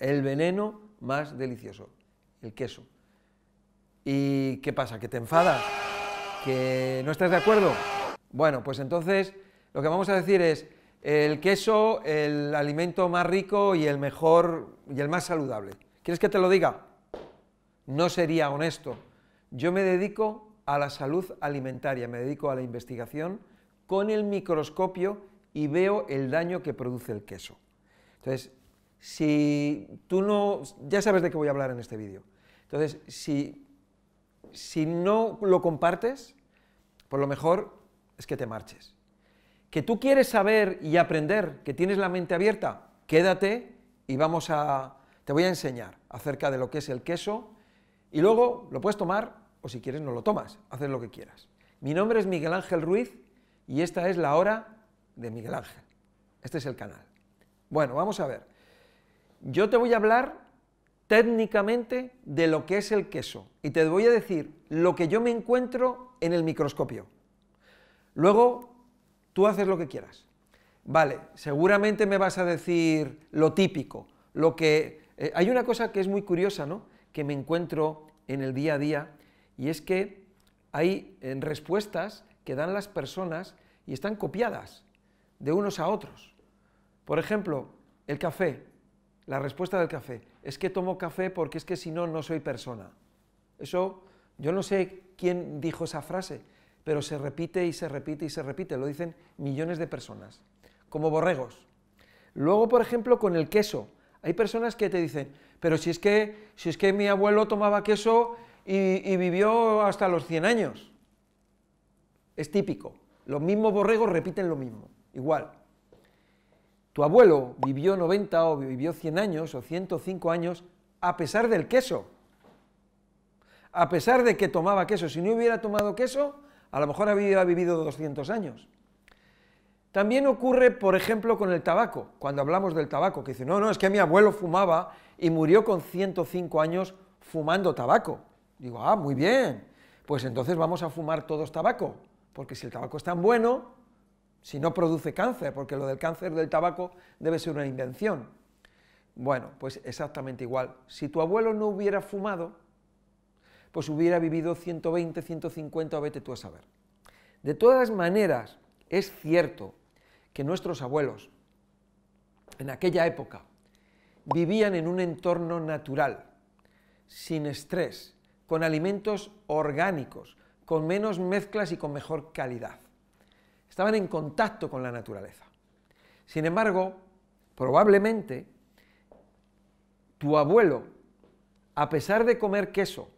el veneno más delicioso, el queso. ¿Y qué pasa? ¿Que te enfadas? ¿Que no estás de acuerdo? Bueno, pues entonces lo que vamos a decir es el queso, el alimento más rico y el mejor y el más saludable. ¿Quieres que te lo diga? No sería honesto. Yo me dedico a la salud alimentaria, me dedico a la investigación con el microscopio y veo el daño que produce el queso. Entonces, si tú no, ya sabes de qué voy a hablar en este vídeo. Entonces, si, si no lo compartes, por lo mejor es que te marches. Que tú quieres saber y aprender, que tienes la mente abierta, quédate y vamos a, te voy a enseñar acerca de lo que es el queso y luego lo puedes tomar o si quieres no lo tomas, haces lo que quieras. Mi nombre es Miguel Ángel Ruiz y esta es la hora de Miguel Ángel. Este es el canal. Bueno, vamos a ver. Yo te voy a hablar técnicamente de lo que es el queso y te voy a decir lo que yo me encuentro en el microscopio. Luego, tú haces lo que quieras. Vale, seguramente me vas a decir lo típico, lo que... Eh, hay una cosa que es muy curiosa, ¿no?, que me encuentro en el día a día, y es que hay en respuestas que dan las personas y están copiadas de unos a otros. Por ejemplo, el café, la respuesta del café, es que tomo café porque es que si no, no soy persona. Eso, yo no sé quién dijo esa frase, pero se repite y se repite y se repite, lo dicen millones de personas, como borregos. Luego, por ejemplo, con el queso, hay personas que te dicen, pero si es que, si es que mi abuelo tomaba queso y, y vivió hasta los 100 años. Es típico, los mismos borregos repiten lo mismo, igual. Tu abuelo vivió 90 o vivió 100 años o 105 años a pesar del queso. A pesar de que tomaba queso. Si no hubiera tomado queso, a lo mejor había vivido 200 años. También ocurre, por ejemplo, con el tabaco, cuando hablamos del tabaco, que dice, no, no, es que mi abuelo fumaba y murió con 105 años fumando tabaco. Digo, ah, muy bien, pues entonces vamos a fumar todos tabaco, porque si el tabaco es tan bueno, si no produce cáncer, porque lo del cáncer del tabaco debe ser una invención. Bueno, pues exactamente igual. Si tu abuelo no hubiera fumado, pues hubiera vivido 120, 150 o vete tú a saber. De todas maneras, es cierto que nuestros abuelos en aquella época vivían en un entorno natural, sin estrés, con alimentos orgánicos, con menos mezclas y con mejor calidad. Estaban en contacto con la naturaleza. Sin embargo, probablemente tu abuelo, a pesar de comer queso,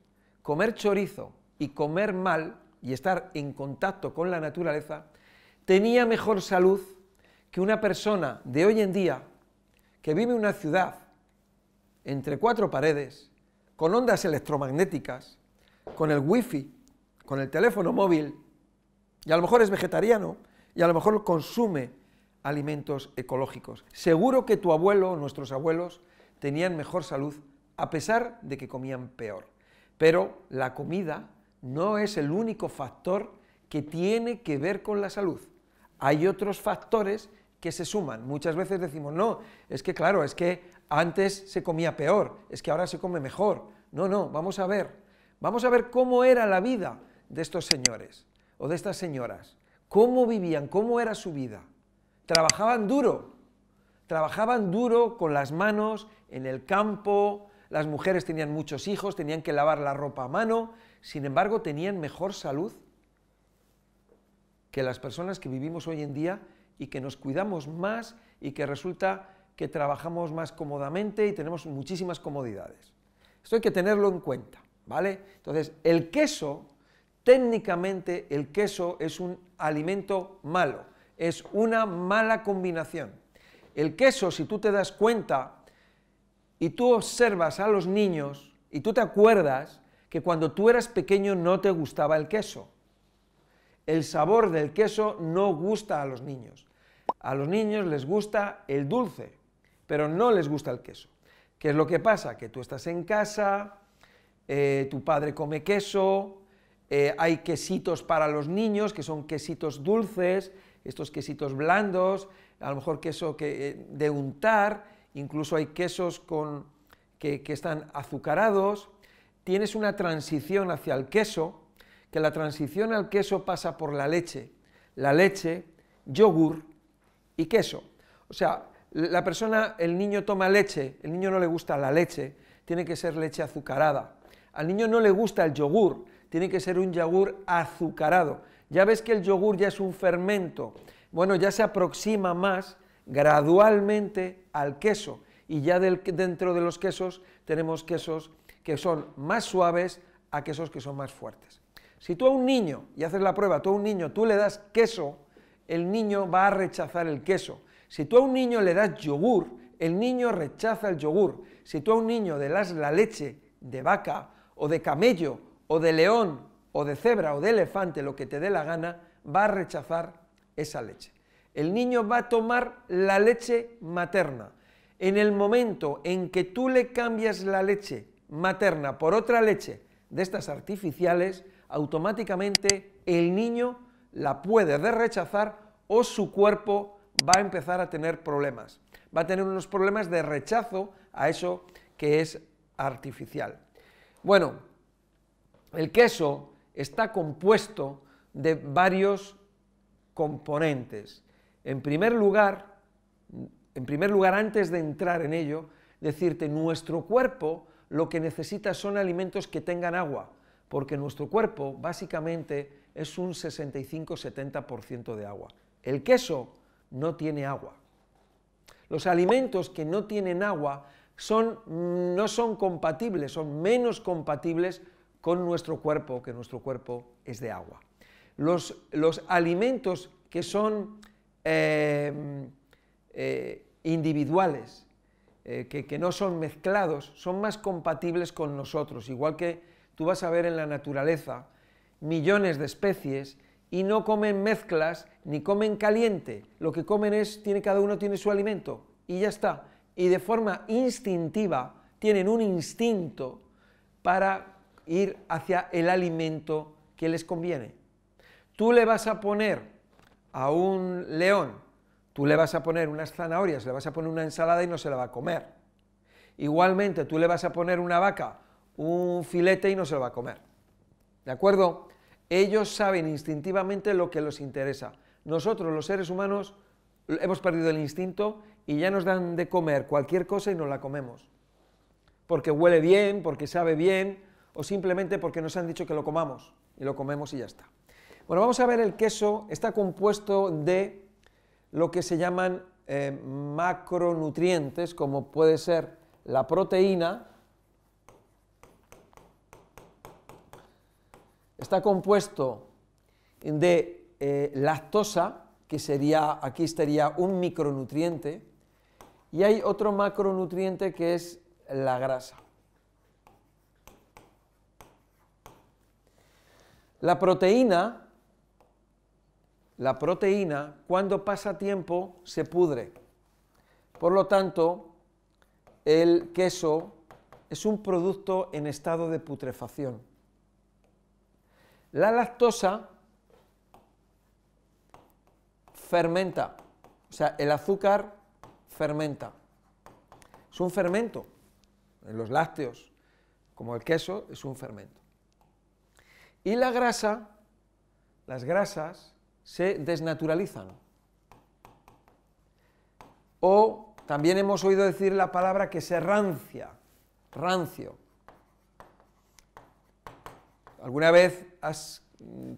comer chorizo y comer mal y estar en contacto con la naturaleza, tenía mejor salud que una persona de hoy en día que vive en una ciudad entre cuatro paredes, con ondas electromagnéticas, con el wifi, con el teléfono móvil, y a lo mejor es vegetariano, y a lo mejor consume alimentos ecológicos. Seguro que tu abuelo o nuestros abuelos tenían mejor salud a pesar de que comían peor. Pero la comida no es el único factor que tiene que ver con la salud. Hay otros factores que se suman. Muchas veces decimos, no, es que claro, es que antes se comía peor, es que ahora se come mejor. No, no, vamos a ver. Vamos a ver cómo era la vida de estos señores o de estas señoras. ¿Cómo vivían? ¿Cómo era su vida? Trabajaban duro. Trabajaban duro con las manos, en el campo, las mujeres tenían muchos hijos, tenían que lavar la ropa a mano, sin embargo tenían mejor salud que las personas que vivimos hoy en día y que nos cuidamos más y que resulta que trabajamos más cómodamente y tenemos muchísimas comodidades. Esto hay que tenerlo en cuenta, ¿vale? Entonces, el queso, técnicamente el queso es un alimento malo, es una mala combinación. El queso, si tú te das cuenta, y tú observas a los niños y tú te acuerdas que cuando tú eras pequeño no te gustaba el queso. El sabor del queso no gusta a los niños. A los niños les gusta el dulce, pero no les gusta el queso. ¿Qué es lo que pasa? Que tú estás en casa, eh, tu padre come queso, eh, hay quesitos para los niños, que son quesitos dulces, estos quesitos blandos, a lo mejor queso que, eh, de untar, incluso hay quesos con, que, que están azucarados, tienes una transición hacia el queso, que la transición al queso pasa por la leche, la leche, yogur y queso. O sea, la persona, el niño toma leche, el niño no le gusta la leche, tiene que ser leche azucarada. Al niño no le gusta el yogur, tiene que ser un yogur azucarado. Ya ves que el yogur ya es un fermento, bueno, ya se aproxima más gradualmente al queso y ya dentro de los quesos tenemos quesos que son más suaves a quesos que son más fuertes. Si tú a un niño, y haces la prueba, tú a un niño, tú le das queso, el niño va a rechazar el queso. Si tú a un niño le das yogur, el niño rechaza el yogur. Si tú a un niño le das la leche de vaca o de camello o de león o de cebra o de elefante, lo que te dé la gana, va a rechazar esa leche. El niño va a tomar la leche materna. En el momento en que tú le cambias la leche materna por otra leche de estas artificiales, automáticamente el niño la puede rechazar o su cuerpo va a empezar a tener problemas. Va a tener unos problemas de rechazo a eso que es artificial. Bueno, el queso está compuesto de varios componentes. En primer lugar, en primer lugar, antes de entrar en ello, decirte, nuestro cuerpo lo que necesita son alimentos que tengan agua, porque nuestro cuerpo básicamente es un 65-70% de agua. El queso no tiene agua. Los alimentos que no tienen agua son, no son compatibles, son menos compatibles con nuestro cuerpo, que nuestro cuerpo es de agua. Los, los alimentos que son eh, eh, individuales, eh, que, que, no son mezclados, son más compatibles con nosotros, igual que tú vas a ver en la naturaleza millones de especies y no comen mezclas ni comen caliente, lo que comen es, tiene, cada uno tiene su alimento y ya está. Y de forma instintiva tienen un instinto para ir hacia el alimento que les conviene. Tú le vas a poner a un león, tú le vas a poner unas zanahorias, le vas a poner una ensalada y no se la va a comer. Igualmente, tú le vas a poner una vaca un filete y no se lo va a comer. ¿De acuerdo? Ellos saben instintivamente lo que les interesa. Nosotros, los seres humanos, hemos perdido el instinto y ya nos dan de comer cualquier cosa y no la comemos. Porque huele bien, porque sabe bien, o simplemente porque nos han dicho que lo comamos y lo comemos y ya está. Bueno, vamos a ver el queso, está compuesto de lo que se llaman eh, macronutrientes, como puede ser la proteína, está compuesto de eh, lactosa, que sería, aquí estaría un micronutriente, y hay otro macronutriente que es la grasa. La proteína, la proteína, cuando pasa tiempo, se pudre. Por lo tanto, el queso es un producto en estado de putrefacción. La lactosa fermenta, o sea, el azúcar fermenta. Es un fermento. En los lácteos, como el queso, es un fermento. Y la grasa, las grasas, se desnaturalizan. O también hemos oído decir la palabra que se rancia, rancio. ¿Alguna vez has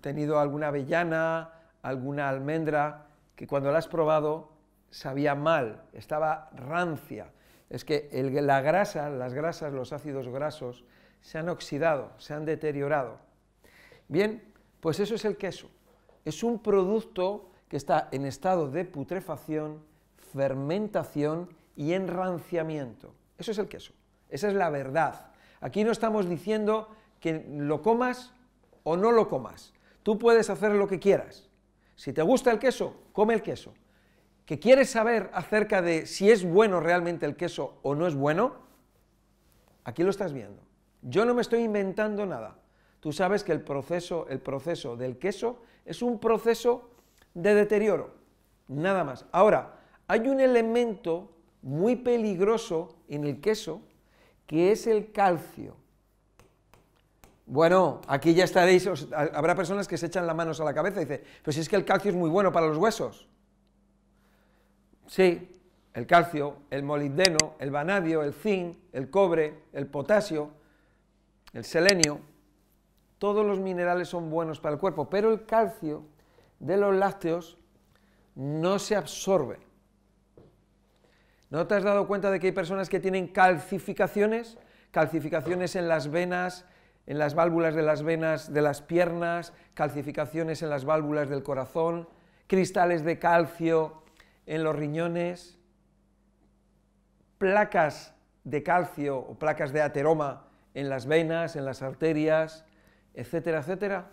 tenido alguna avellana, alguna almendra que cuando la has probado sabía mal, estaba rancia? Es que la grasa, las grasas, los ácidos grasos, se han oxidado, se han deteriorado. Bien, pues eso es el queso. Es un producto que está en estado de putrefacción, fermentación y enranciamiento. Eso es el queso. Esa es la verdad. Aquí no estamos diciendo que lo comas o no lo comas. Tú puedes hacer lo que quieras. Si te gusta el queso, come el queso. ¿Que quieres saber acerca de si es bueno realmente el queso o no es bueno? Aquí lo estás viendo. Yo no me estoy inventando nada. Tú sabes que el proceso, el proceso del queso es un proceso de deterioro, nada más. Ahora, hay un elemento muy peligroso en el queso, que es el calcio. Bueno, aquí ya estaréis, habrá personas que se echan las manos a la cabeza y dicen, pues es que el calcio es muy bueno para los huesos. Sí, el calcio, el molibdeno, el vanadio, el zinc, el cobre, el potasio, el selenio, todos los minerales son buenos para el cuerpo, pero el calcio de los lácteos no se absorbe. ¿No te has dado cuenta de que hay personas que tienen calcificaciones? Calcificaciones en las venas, en las válvulas de las venas de las piernas, calcificaciones en las válvulas del corazón, cristales de calcio en los riñones, placas de calcio o placas de ateroma en las venas, en las arterias, etcétera, etcétera.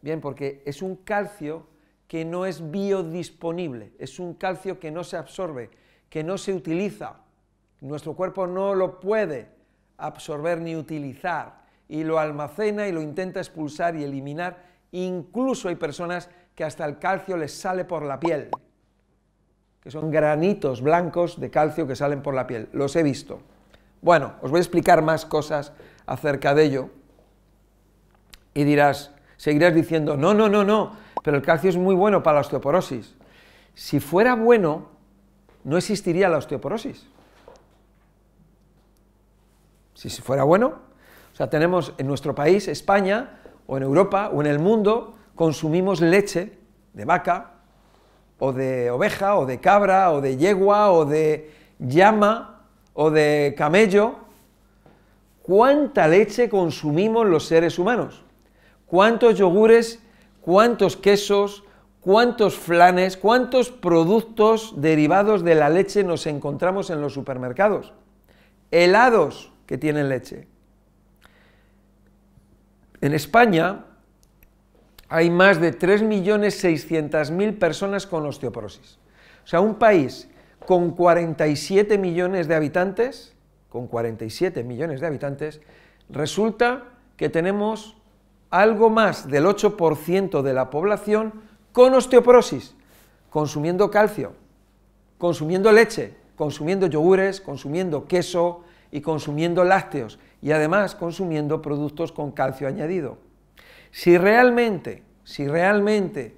Bien, porque es un calcio que no es biodisponible, es un calcio que no se absorbe, que no se utiliza. Nuestro cuerpo no lo puede absorber ni utilizar y lo almacena y lo intenta expulsar y eliminar. Incluso hay personas que hasta el calcio les sale por la piel, que son granitos blancos de calcio que salen por la piel. Los he visto. Bueno, os voy a explicar más cosas acerca de ello y dirás, seguirás diciendo, no, no, no, no, pero el calcio es muy bueno para la osteoporosis. Si fuera bueno, no existiría la osteoporosis. Si fuera bueno, o sea, tenemos en nuestro país, España, o en Europa, o en el mundo, consumimos leche de vaca, o de oveja, o de cabra, o de yegua, o de llama, o de camello. ¿Cuánta leche consumimos los seres humanos? Cuántos yogures, cuántos quesos, cuántos flanes, cuántos productos derivados de la leche nos encontramos en los supermercados. Helados que tienen leche. En España hay más de 3.600.000 personas con osteoporosis. O sea, un país con 47 millones de habitantes, con 47 millones de habitantes, resulta que tenemos algo más del 8% de la población con osteoporosis, consumiendo calcio, consumiendo leche, consumiendo yogures, consumiendo queso y consumiendo lácteos y además consumiendo productos con calcio añadido. Si realmente, si realmente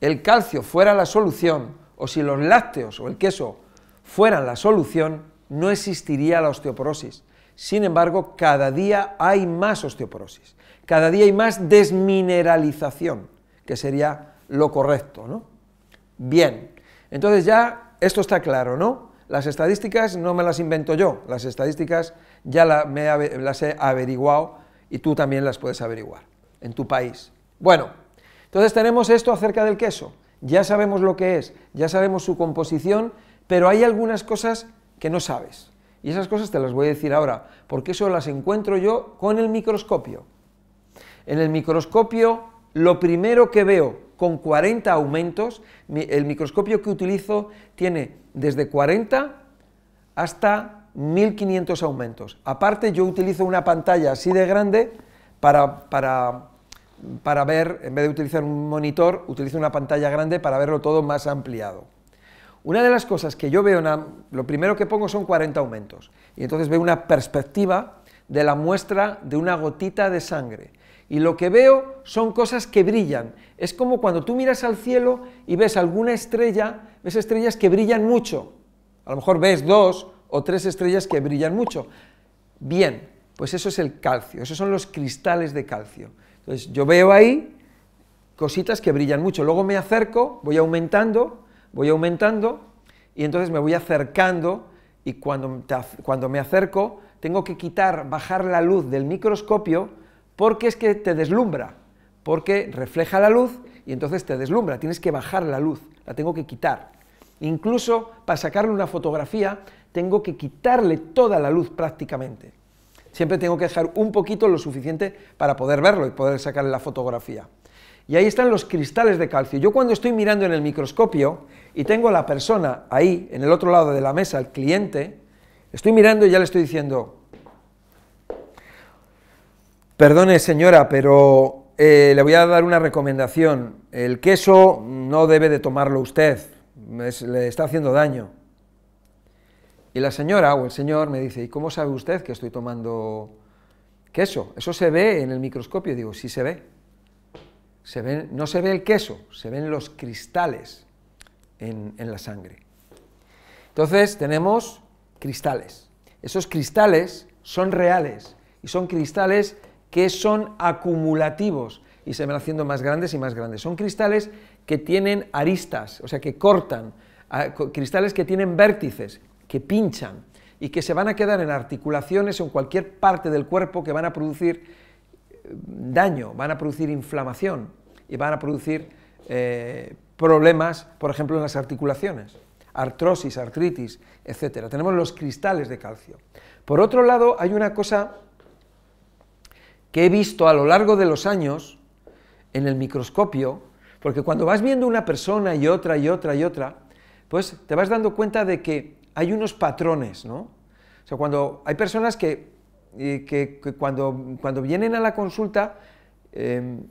el calcio fuera la solución o si los lácteos o el queso fueran la solución, no existiría la osteoporosis. Sin embargo, cada día hay más osteoporosis cada día hay más desmineralización, que sería lo correcto, ¿no? Bien, entonces ya esto está claro, ¿no? Las estadísticas no me las invento yo, las estadísticas ya las he averiguado y tú también las puedes averiguar en tu país. Bueno, entonces tenemos esto acerca del queso, ya sabemos lo que es, ya sabemos su composición, pero hay algunas cosas que no sabes. Y esas cosas te las voy a decir ahora, porque eso las encuentro yo con el microscopio. En el microscopio, lo primero que veo con 40 aumentos, el microscopio que utilizo tiene desde 40 hasta 1500 aumentos. Aparte, yo utilizo una pantalla así de grande para, para, ver, en vez de utilizar un monitor, utilizo una pantalla grande para verlo todo más ampliado. Una de las cosas que yo veo, lo primero que pongo son 40 aumentos, y entonces veo una perspectiva de la muestra de una gotita de sangre y lo que veo son cosas que brillan. Es como cuando tú miras al cielo y ves alguna estrella, ves estrellas que brillan mucho. A lo mejor ves dos o tres estrellas que brillan mucho. Bien, pues eso es el calcio, esos son los cristales de calcio. Entonces yo veo ahí cositas que brillan mucho. Luego me acerco, voy aumentando, voy aumentando y entonces me voy acercando y cuando, cuando me acerco tengo que quitar, bajar la luz del microscopio porque es que te deslumbra, porque refleja la luz y entonces te deslumbra, tienes que bajar la luz, la tengo que quitar. Incluso para sacarle una fotografía tengo que quitarle toda la luz prácticamente. Siempre tengo que dejar un poquito lo suficiente para poder verlo y poder sacarle la fotografía. Y ahí están los cristales de calcio. Yo cuando estoy mirando en el microscopio y tengo a la persona ahí, en el otro lado de la mesa, el cliente, estoy mirando y ya le estoy diciendo, Perdone señora, pero eh, le voy a dar una recomendación. El queso no debe de tomarlo usted, le está haciendo daño. Y la señora o el señor me dice, ¿y cómo sabe usted que estoy tomando queso? ¿Eso se ve en el microscopio? digo, sí se ve. No se ve el queso, se ven los cristales en, en la sangre. Entonces tenemos cristales. Esos cristales son reales y son cristales que son acumulativos y se van haciendo más grandes y más grandes. Son cristales que tienen aristas, o sea, que cortan, cristales que tienen vértices, que pinchan y que se van a quedar en articulaciones o en cualquier parte del cuerpo que van a producir eh, daño, van a producir inflamación y van a producir eh, problemas, por ejemplo, en las articulaciones, artrosis, artritis, etc. Tenemos los cristales de calcio. Por otro lado, hay una cosa he visto a lo largo de los años en el microscopio, porque cuando vas viendo una persona y otra y otra y otra, pues te vas dando cuenta de que hay unos patrones, ¿no? O sea, cuando hay personas que, que, cuando, cuando, vienen a la consulta, em,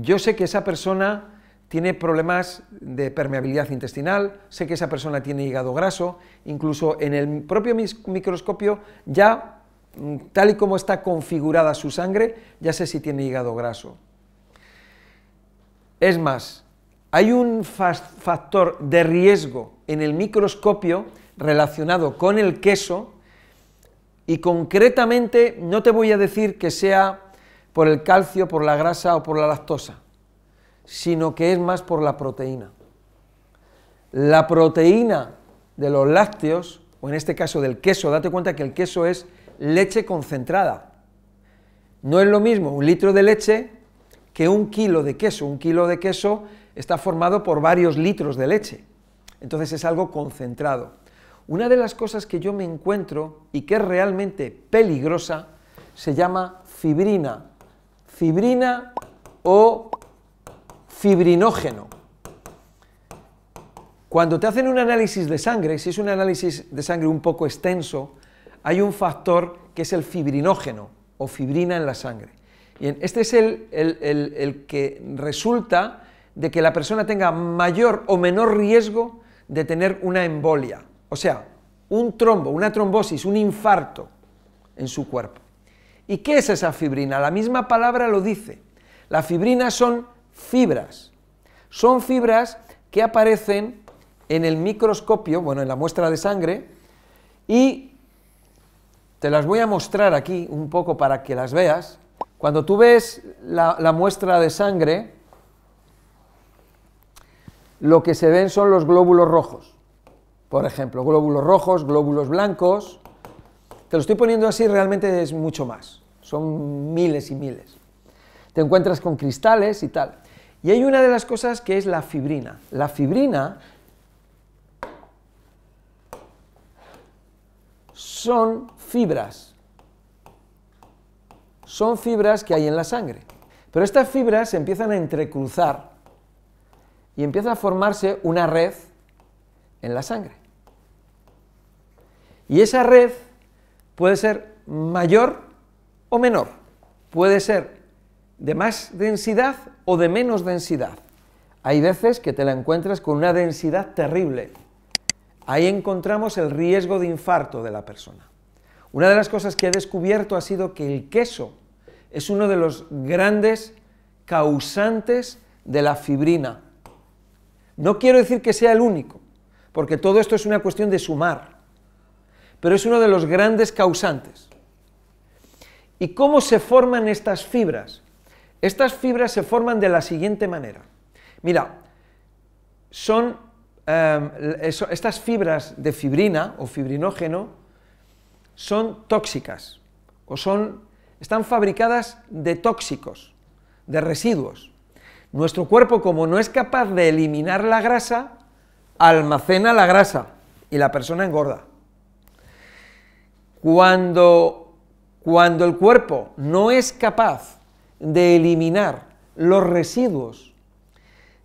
yo sé que esa persona tiene problemas de permeabilidad intestinal, sé que esa persona tiene hígado graso, incluso en el propio microscopio ya tal y como está configurada su sangre, ya sé si tiene hígado graso. Es más, hay un factor de riesgo en el microscopio relacionado con el queso y concretamente no te voy a decir que sea por el calcio, por la grasa o por la lactosa, sino que es más por la proteína. La proteína de los lácteos, o en este caso del queso, date cuenta que el queso es leche concentrada. No es lo mismo un litro de leche que un kilo de queso. Un kilo de queso está formado por varios litros de leche. Entonces es algo concentrado. Una de las cosas que yo me encuentro y que es realmente peligrosa se llama fibrina. Fibrina o fibrinógeno. Cuando te hacen un análisis de sangre, si es un análisis de sangre un poco extenso, hay un factor que es el fibrinógeno o fibrina en la sangre. Y este es el, el, que resulta de que la persona tenga mayor o menor riesgo de tener una embolia, o sea, un trombo, una trombosis, un infarto en su cuerpo. ¿Y qué es esa fibrina? La misma palabra lo dice. La fibrina son fibras. Son fibras que aparecen en el microscopio, bueno, en la muestra de sangre, y te las voy a mostrar aquí un poco para que las veas. Cuando tú ves la, muestra de sangre, lo que se ven son los glóbulos rojos. Por ejemplo, glóbulos rojos, glóbulos blancos. Te lo estoy poniendo así, realmente es mucho más. Son miles y miles. Te encuentras con cristales y tal. Y hay una de las cosas que es la fibrina. La fibrina son fibras. Son fibras que hay en la sangre. Pero estas fibras se empiezan a entrecruzar y empieza a formarse una red en la sangre. Y esa red puede ser mayor o menor. Puede ser de más densidad o de menos densidad. Hay veces que te la encuentras con una densidad terrible. Ahí encontramos el riesgo de infarto de la persona. Una de las cosas que he descubierto ha sido que el queso es uno de los grandes causantes de la fibrina. No quiero decir que sea el único, porque todo esto es una cuestión de sumar, pero es uno de los grandes causantes. ¿Y cómo se forman estas fibras? Estas fibras se forman de la siguiente manera. Mira, son em, estas fibras de fibrina o fibrinógeno son tóxicas o son, están fabricadas de tóxicos, de residuos. Nuestro cuerpo, como no es capaz de eliminar la grasa, almacena la grasa y la persona engorda. Cuando, cuando el cuerpo no es capaz de eliminar los residuos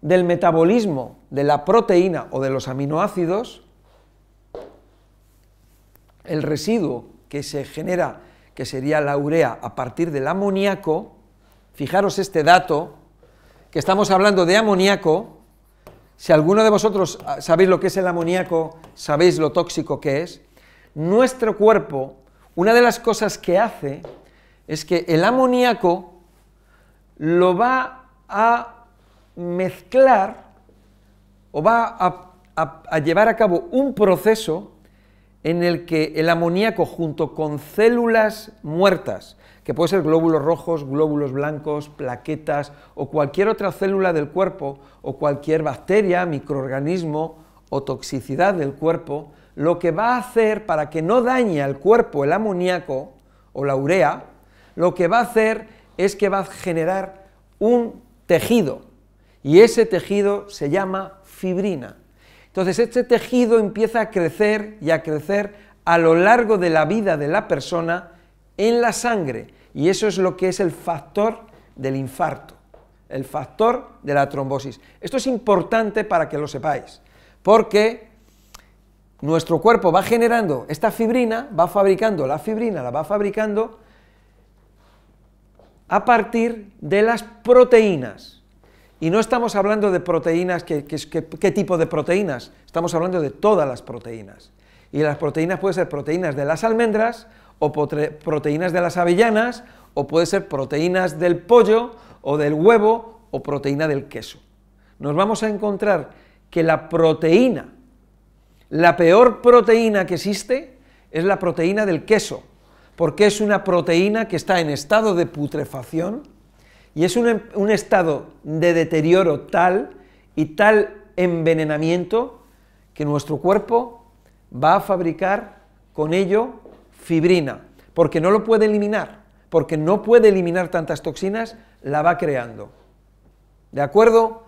del metabolismo de la proteína o de los aminoácidos, el residuo que se genera, que sería la urea, a partir del amoníaco, fijaros este dato, que estamos hablando de amoníaco, si alguno de vosotros sabéis lo que es el amoníaco, sabéis lo tóxico que es, nuestro cuerpo, una de las cosas que hace es que el amoníaco lo va a mezclar o va a, llevar a cabo un proceso en el que el amoníaco junto con células muertas, que puede ser glóbulos rojos, glóbulos blancos, plaquetas o cualquier otra célula del cuerpo o cualquier bacteria, microorganismo o toxicidad del cuerpo, lo que va a hacer para que no dañe al cuerpo el amoníaco o la urea, lo que va a hacer es que va a generar un tejido y ese tejido se llama fibrina. Entonces este tejido empieza a crecer y a crecer a lo largo de la vida de la persona en la sangre y eso es lo que es el factor del infarto, el factor de la trombosis. Esto es importante para que lo sepáis, porque nuestro cuerpo va generando esta fibrina, va fabricando la fibrina, la va fabricando a partir de las proteínas. Y no estamos hablando de proteínas, ¿qué tipo de proteínas? Estamos hablando de todas las proteínas. Y las proteínas pueden ser proteínas de las almendras, o proteínas de las avellanas, o puede ser proteínas del pollo, o del huevo, o proteína del queso. Nos vamos a encontrar que la proteína, la peor proteína que existe, es la proteína del queso, porque es una proteína que está en estado de putrefacción y es un, un estado de deterioro tal y tal envenenamiento que nuestro cuerpo va a fabricar con ello fibrina, porque no lo puede eliminar, porque no puede eliminar tantas toxinas, la va creando. ¿De acuerdo?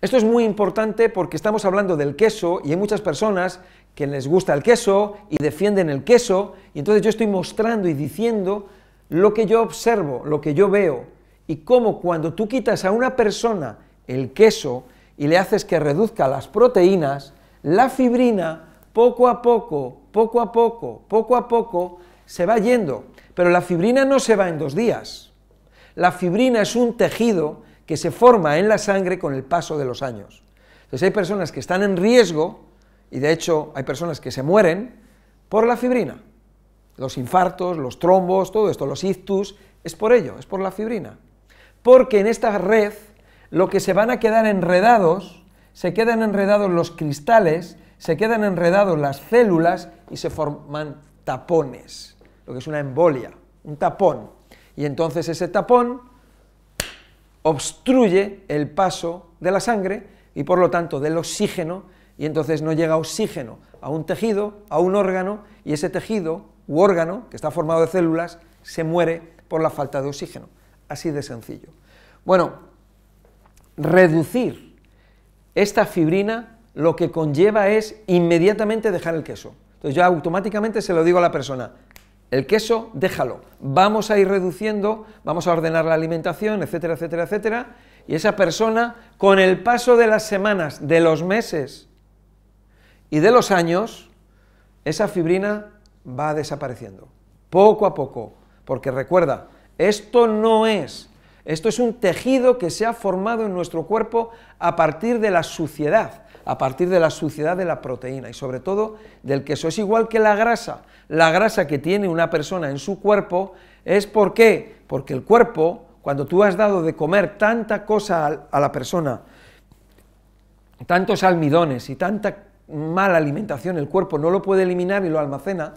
Esto es muy importante porque estamos hablando del queso y hay muchas personas que les gusta el queso y defienden el queso, y entonces yo estoy mostrando y diciendo lo que yo observo, lo que yo veo, y cómo cuando tú quitas a una persona el queso y le haces que reduzca las proteínas, la fibrina poco a poco, poco a poco, poco a poco, se va yendo. Pero la fibrina no se va en dos días. La fibrina es un tejido que se forma en la sangre con el paso de los años. Entonces hay personas que están en riesgo y de hecho hay personas que se mueren por la fibrina. Los infartos, los trombos, todo esto, los ictus, es por ello, es por la fibrina. Porque en esta red lo que se van a quedar enredados, se quedan enredados los cristales, se quedan enredados las células y se forman tapones, lo que es una embolia, un tapón. Y entonces ese tapón obstruye el paso de la sangre y por lo tanto del oxígeno y entonces no llega oxígeno a un tejido, a un órgano, y ese tejido u órgano, que está formado de células, se muere por la falta de oxígeno. Así de sencillo. Bueno, reducir esta fibrina lo que conlleva es inmediatamente dejar el queso. Entonces yo automáticamente se lo digo a la persona, el queso déjalo, vamos a ir reduciendo, vamos a ordenar la alimentación, etcétera, etcétera, etcétera, y esa persona, con el paso de las semanas, de los meses, y de los años, esa fibrina va desapareciendo, poco a poco, porque recuerda, esto no es, esto es un tejido que se ha formado en nuestro cuerpo a partir de la suciedad, a partir de la suciedad de la proteína y sobre todo del queso. Es igual que la grasa, la grasa que tiene una persona en su cuerpo es ¿por qué? Porque el cuerpo, cuando tú has dado de comer tanta cosa a la persona, tantos almidones y tanta mala alimentación, el cuerpo no lo puede eliminar y lo almacena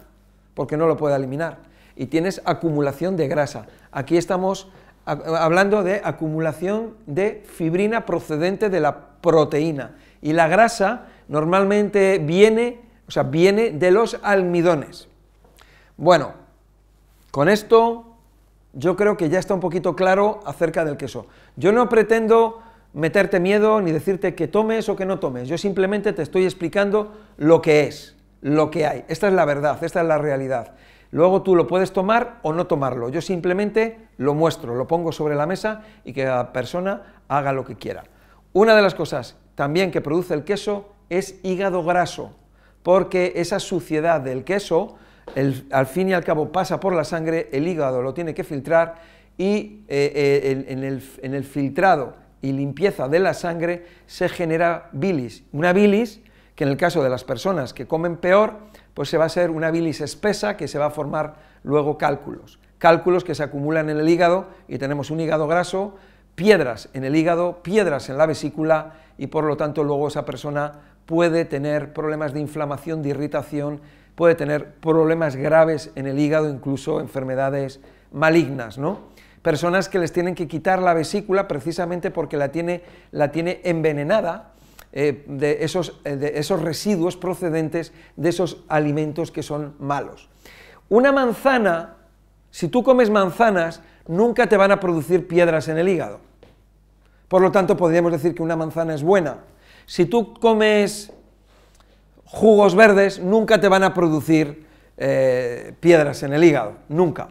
porque no lo puede eliminar. Y tienes acumulación de grasa. Aquí estamos hablando de acumulación de fibrina procedente de la proteína. Y la grasa normalmente viene, o sea, viene de los almidones. Bueno, con esto yo creo que ya está un poquito claro acerca del queso. Yo no pretendo meterte miedo ni decirte que tomes o que no tomes. Yo simplemente te estoy explicando lo que es, lo que hay. Esta es la verdad, esta es la realidad. Luego tú lo puedes tomar o no tomarlo. Yo simplemente lo muestro, lo pongo sobre la mesa y que la persona haga lo que quiera. Una de las cosas también que produce el queso es hígado graso, porque esa suciedad del queso, al fin y al cabo pasa por la sangre, el hígado lo tiene que filtrar y eh, eh, en el filtrado y limpieza de la sangre se genera bilis. Una bilis que en el caso de las personas que comen peor, pues se va a ser una bilis espesa que se va a formar luego cálculos. Cálculos que se acumulan en el hígado y tenemos un hígado graso, piedras en el hígado, piedras en la vesícula y por lo tanto luego esa persona puede tener problemas de inflamación, de irritación, puede tener problemas graves en el hígado, incluso enfermedades malignas, ¿no? Personas que les tienen que quitar la vesícula precisamente porque la tiene, la tiene envenenada eh, de, esos, eh, esos residuos procedentes de esos alimentos que son malos. Una manzana, si tú comes manzanas, nunca te van a producir piedras en el hígado. Por lo tanto, podríamos decir que una manzana es buena. Si tú comes jugos verdes, nunca te van a producir eh, piedras en el hígado, nunca.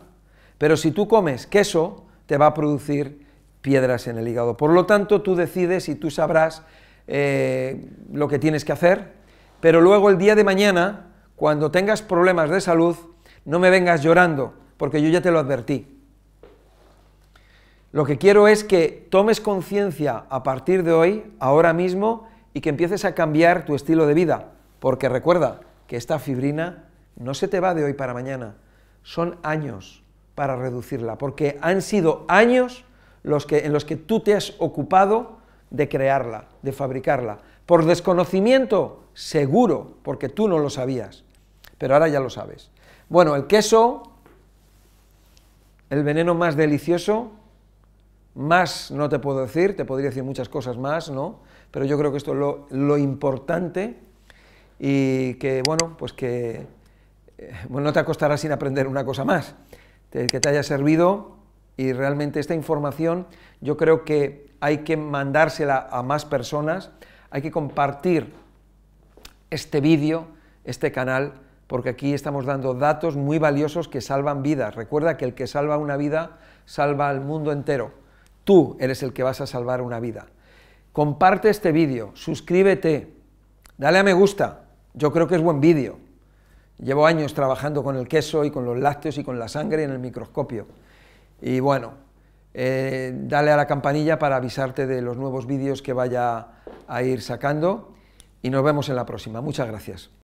Pero si tú comes queso, te va a producir piedras en el hígado. Por lo tanto, tú decides y tú sabrás eh, lo que tienes que hacer, pero luego el día de mañana, cuando tengas problemas de salud, no me vengas llorando, porque yo ya te lo advertí. Lo que quiero es que tomes conciencia a partir de hoy, ahora mismo, y que empieces a cambiar tu estilo de vida, porque recuerda que esta fibrina no se te va de hoy para mañana, son años para reducirla, porque han sido años los que, en los que tú te has ocupado de crearla, de fabricarla. Por desconocimiento, seguro, porque tú no lo sabías, pero ahora ya lo sabes. Bueno, el queso, el veneno más delicioso, más no te puedo decir, te podría decir muchas cosas más, ¿no? Pero yo creo que esto es lo, importante y que, bueno, pues que eh, bueno, no te acostarás sin aprender una cosa más, que te haya servido y realmente esta información yo creo que hay que mandársela a más personas, hay que compartir este vídeo, este canal, porque aquí estamos dando datos muy valiosos que salvan vidas. Recuerda que el que salva una vida salva al mundo entero. Tú eres el que vas a salvar una vida. Comparte este vídeo, suscríbete, dale a me gusta, yo creo que es buen vídeo. Llevo años trabajando con el queso y con los lácteos y con la sangre en el microscopio. Y bueno, eh, dale a la campanilla para avisarte de los nuevos vídeos que vaya a ir sacando y nos vemos en la próxima. Muchas gracias.